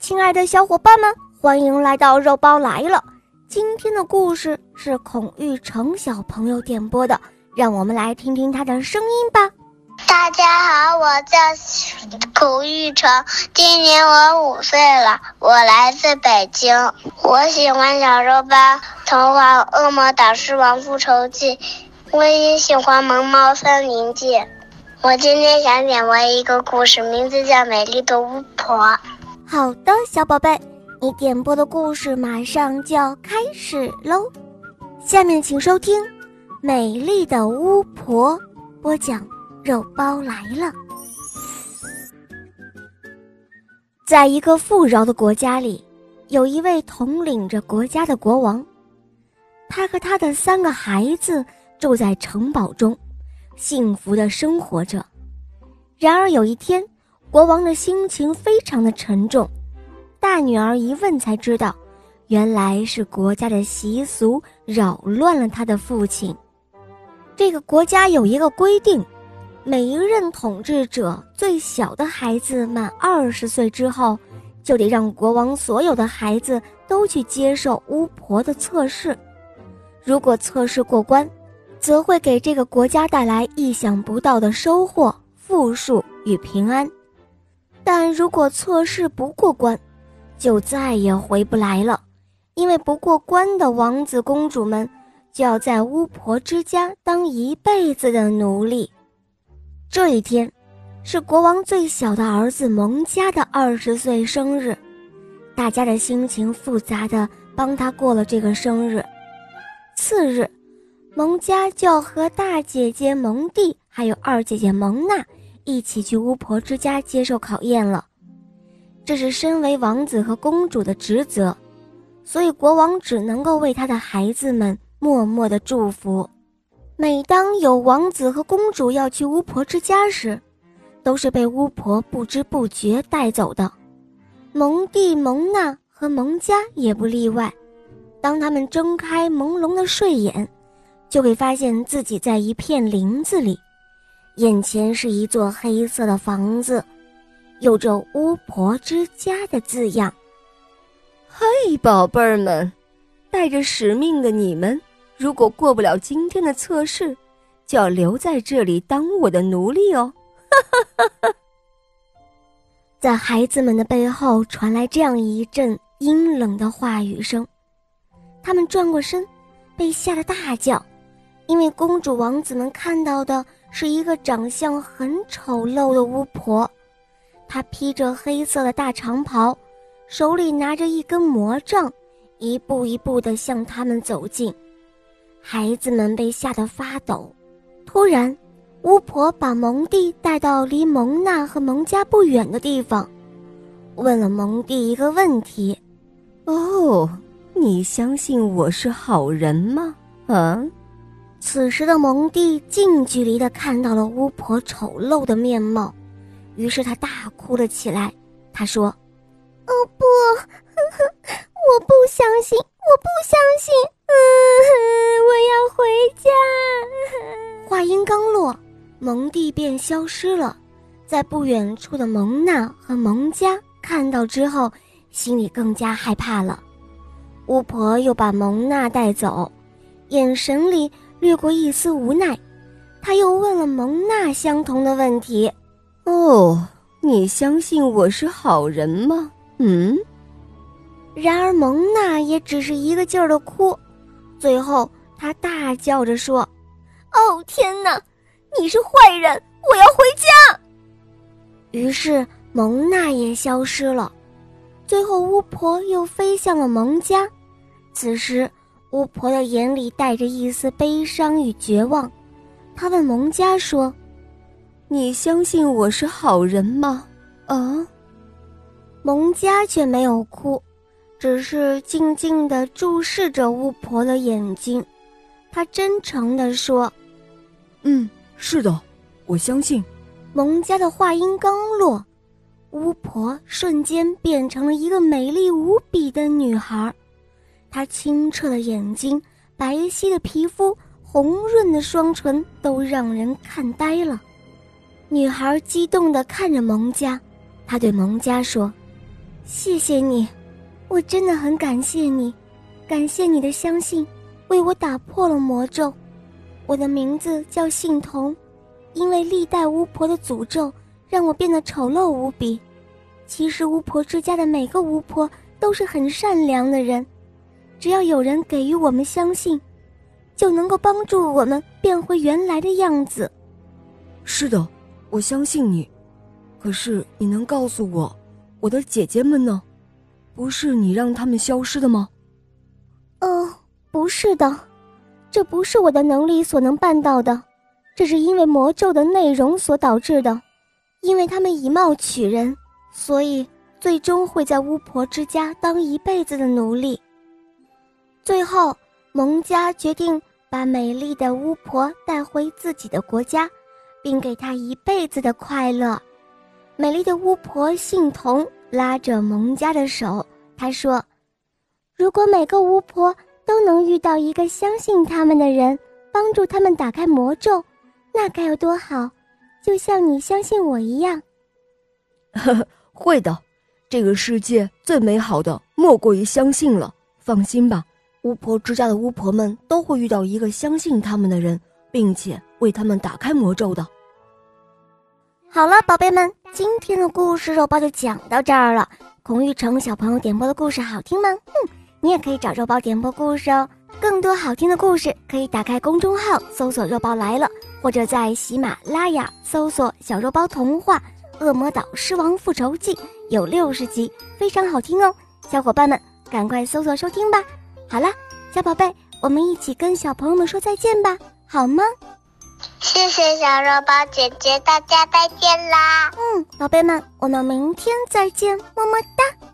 亲爱的小伙伴们，欢迎来到肉包来了。今天的故事是孔玉成小朋友点播的，让我们来听听他的声音吧。大家好，我叫孔玉成，今年我五岁了，我来自北京。我喜欢小肉包童话《恶魔导师王复仇记》，我也喜欢《萌猫森林记》。我今天想点播一个故事，名字叫《美丽的巫婆》。好的，小宝贝，你点播的故事马上就要开始喽。下面请收听《美丽的巫婆》，播讲肉包来了。在一个富饶的国家里，有一位统领着国家的国王，他和他的三个孩子住在城堡中。幸福的生活着。然而有一天，国王的心情非常的沉重。大女儿一问才知道，原来是国家的习俗扰乱了他的父亲。这个国家有一个规定，每一任统治者最小的孩子满二十岁之后，就得让国王所有的孩子都去接受巫婆的测试。如果测试过关，则会给这个国家带来意想不到的收获、富庶与平安。但如果测试不过关，就再也回不来了，因为不过关的王子公主们就要在巫婆之家当一辈子的奴隶。这一天，是国王最小的儿子蒙嘉的二十岁生日，大家的心情复杂的帮他过了这个生日。次日。蒙家就要和大姐姐蒙蒂还有二姐姐蒙娜一起去巫婆之家接受考验了，这是身为王子和公主的职责，所以国王只能够为他的孩子们默默的祝福。每当有王子和公主要去巫婆之家时，都是被巫婆不知不觉带走的。蒙蒂、蒙娜和蒙佳也不例外。当他们睁开朦胧的睡眼。就会发现自己在一片林子里，眼前是一座黑色的房子，有着“巫婆之家”的字样。嘿，宝贝儿们，带着使命的你们，如果过不了今天的测试，就要留在这里当我的奴隶哦！哈哈哈哈在孩子们的背后传来这样一阵阴冷的话语声，他们转过身，被吓得大叫。因为公主、王子们看到的是一个长相很丑陋的巫婆，她披着黑色的大长袍，手里拿着一根魔杖，一步一步地向他们走近。孩子们被吓得发抖。突然，巫婆把蒙蒂带到离蒙娜和蒙家不远的地方，问了蒙蒂一个问题：“哦，你相信我是好人吗？”啊？此时的蒙蒂近距离的看到了巫婆丑陋的面貌，于是他大哭了起来。他说：“哦不，我不相信，我不相信，嗯，我要回家。”话音刚落，蒙蒂便消失了。在不远处的蒙娜和蒙家看到之后，心里更加害怕了。巫婆又把蒙娜带走，眼神里。掠过一丝无奈，他又问了蒙娜相同的问题：“哦，你相信我是好人吗？”嗯。然而蒙娜也只是一个劲儿的哭，最后她大叫着说：“哦天哪，你是坏人！我要回家。”于是蒙娜也消失了。最后巫婆又飞向了蒙家，此时。巫婆的眼里带着一丝悲伤与绝望，她问蒙家说：“你相信我是好人吗？”啊，蒙家却没有哭，只是静静地注视着巫婆的眼睛。他真诚地说：“嗯，是的，我相信。”蒙家的话音刚落，巫婆瞬间变成了一个美丽无比的女孩。她清澈的眼睛、白皙的皮肤、红润的双唇都让人看呆了。女孩激动地看着蒙家，她对蒙家说：“谢谢你，我真的很感谢你，感谢你的相信，为我打破了魔咒。我的名字叫信童，因为历代巫婆的诅咒让我变得丑陋无比。其实巫婆之家的每个巫婆都是很善良的人，只要有人给予我们相信，就能够帮助我们变回原来的样子。是的，我相信你。可是你能告诉我，我的姐姐们呢？不是你让他们消失的吗？哦，不是的，这不是我的能力所能办到的，这是因为魔咒的内容所导致的，因为他们以貌取人。所以，最终会在巫婆之家当一辈子的奴隶。最后，蒙家决定把美丽的巫婆带回自己的国家，并给她一辈子的快乐。美丽的巫婆姓童拉着蒙家的手，她说：“如果每个巫婆都能遇到一个相信他们的人，帮助他们打开魔咒，那该有多好！就像你相信我一样。”呵呵。会的，这个世界最美好的莫过于相信了。放心吧，巫婆之家的巫婆们都会遇到一个相信他们的人，并且为他们打开魔咒的。好了，宝贝们，今天的故事肉包就讲到这儿了。孔玉成小朋友点播的故事好听吗？嗯，你也可以找肉包点播故事哦。更多好听的故事可以打开公众号搜索“肉包来了”，或者在喜马拉雅搜索“小肉包童话”。《恶魔岛狮王复仇记》有六十集，非常好听哦，小伙伴们赶快搜索收听吧。好了，小宝贝，我们一起跟小朋友们说再见吧，好吗？谢谢小肉包姐姐，大家再见啦。嗯，宝贝们，我们明天再见，么么哒。